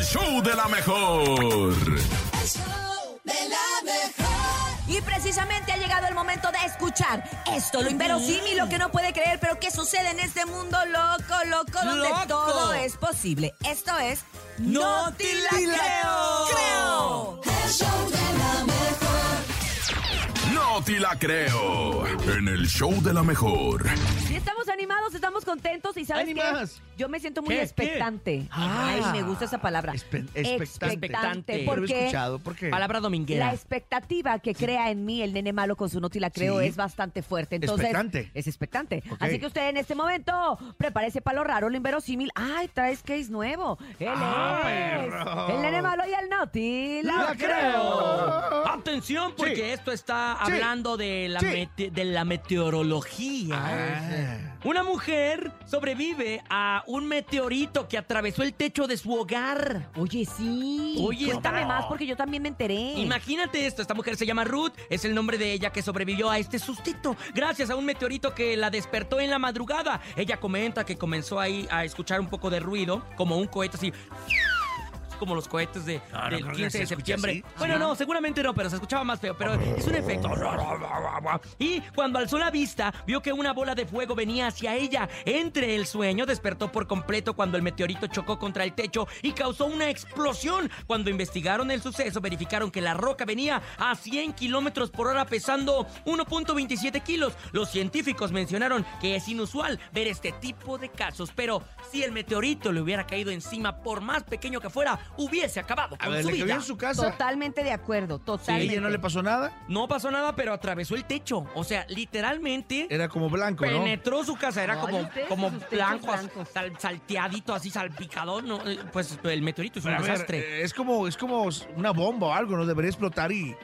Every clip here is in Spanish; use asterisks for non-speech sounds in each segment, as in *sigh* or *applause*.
el show de la mejor. Y precisamente ha llegado el momento de escuchar esto, lo inverosímil, lo que no puede creer, pero que sucede en este mundo loco, loco, donde ¡Loco! todo es posible. Esto es ¡No te la creo! No te la creo. En el show de la mejor. Sí, estamos animados, estamos contentos y ¿sabes qué? Yo me siento muy ¿Qué? expectante. Ah. Ay, me gusta esa palabra. Espe- expectante. Expectante, porque escuchado, ¿por qué? Palabra dominguera. la expectativa que crea en mí el nene malo con su no te la creo Sí. es bastante fuerte. Entonces, Expectante. Es expectante. Así que usted en este momento prepárese para lo raro, lo inverosímil. Ay, traes case nuevo. Él Ah, es perro. el nene malo y el no te la, La creo. Atención, porque Sí. esto está Sí. hablando de la, Sí. de la meteorología. Ah. Una mujer sobrevive a un meteorito que atravesó el techo de su hogar. Oye, sí. Oye, Cuéntame está- más porque yo también me enteré. Imagínate esto, esta mujer se llama Ruth, es el nombre de ella que sobrevivió a este sustito, gracias a un meteorito que la despertó en la madrugada. Ella comenta que comenzó ahí a escuchar un poco de ruido, como un cohete así. Como los cohetes de, No, no del creo que 15 se de septiembre. así. Bueno, no, seguramente no, pero se escuchaba más feo. Pero es un efecto. Y cuando alzó la vista, vio que una bola de fuego venía hacia ella. Entre el sueño, despertó por completo cuando el meteorito chocó contra el techo y causó una explosión. Cuando investigaron el suceso, verificaron que la roca venía a 100 kilómetros por hora, pesando 1.27 kilos. Los científicos mencionaron que es inusual ver este tipo de casos, pero si el meteorito le hubiera caído encima, por más pequeño que fuera, hubiese acabado A con ver, su le vida. en su casa. Totalmente de acuerdo, ¿A totalmente. ella no le pasó nada? No pasó nada, pero atravesó el techo. O sea, literalmente Era como blanco, ¿no? penetró su casa. Era Ay, como, ustedes como blanco, sal- salteadito, así salpicador. ¿no? Eh, Pues el meteorito es un Pero a ver, desastre. eh, es como, es como una bomba o algo, ¿no? Debería explotar y,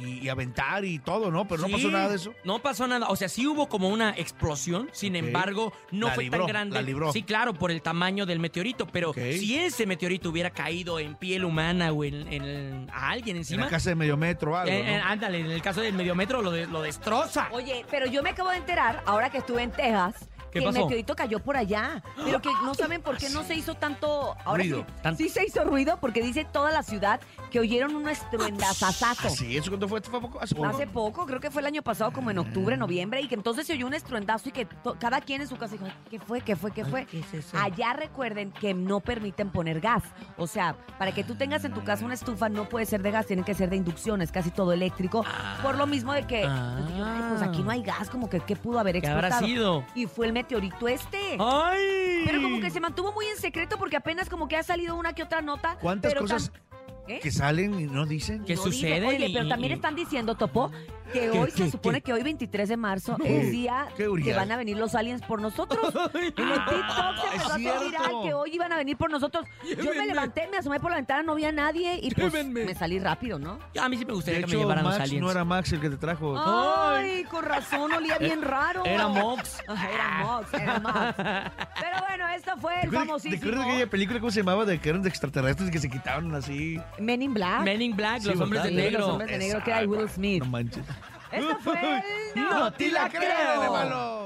y, y aventar y todo, ¿no? Pero no pasó nada de eso. No pasó nada. O sea, sí hubo como una explosión. Sin embargo, no La fue libró, tan grande. la libró. Sí, claro, por el tamaño del meteorito. Pero si ese meteorito hubiera caído en piel humana o en, en- a alguien En encima. la casa de medio metro o algo, eh, eh, ¿no? ándale, en el caso del mediometro lo, de- lo destroza. Oye, pero yo me acabo de enterar, ahora que estuve en Texas, ¿Qué que pasó? el meteorito cayó por allá. Pero que no saben por qué no se hizo tanto. Ahora Ruido. sí, Tan- sí se hizo ruido porque dice toda la ciudad que oyeron un estruendazazazo. ¿Ah, sí? ¿Eso cuándo fue? ¿Fue poco? ¿Hace poco? Hace poco, creo que fue el año pasado, como en octubre, noviembre, y que entonces se oyó un estruendazo y que to- cada quien en su casa dijo, ¿qué fue? ¿Qué fue? ¿Qué fue? ¿qué es eso? Allá recuerden que no permiten poner gas. O sea, para que tú tengas en tu casa una estufa no puede ser de gas, tiene que ser de inducción, es casi todo eléctrico. Por lo mismo de que, pues, yo, ay, pues aquí no hay gas, como que ¿qué pudo haber ¿Qué habrá explotado? sido? Y fue el meteorito este. ¡Ay! Pero como que se mantuvo muy en secreto porque apenas como que ha salido una que otra nota. ¿Cuántas pero cosas tan- ¿Eh? que salen y no dicen? ¿Qué No sucede? Oye, pero también están diciendo, Topo, que ¿Qué, hoy qué, se supone qué? que hoy 23 de marzo ¿Qué? es día ¿Qué, que van a venir los aliens por nosotros. *laughs* En el TikTok se empezó a hacer viral que hoy iban a venir por nosotros. Yo me Llévenme. levanté, me asomé por la ventana, no había nadie y pues Llévenme. me salí rápido, ¿no? A mí sí me De gustaría que me llevaran los Max aliens. no era Max el que te trajo. Ay, con razón, olía bien raro. Era Mox. *laughs* Era Mox, era Mox. *laughs* Pero bueno, esto fue ¿Te el acuerdas, ¿Te famosísimo acuerdas de aquella película cómo se llamaba? De que eran de extraterrestres que se quitaban así. Men in Black. Men in Black, Sí, los hombres de. Sí, los negro. hombres de negro que era Will Smith. No manches. Esto fue el *laughs* No te la creo. de malo!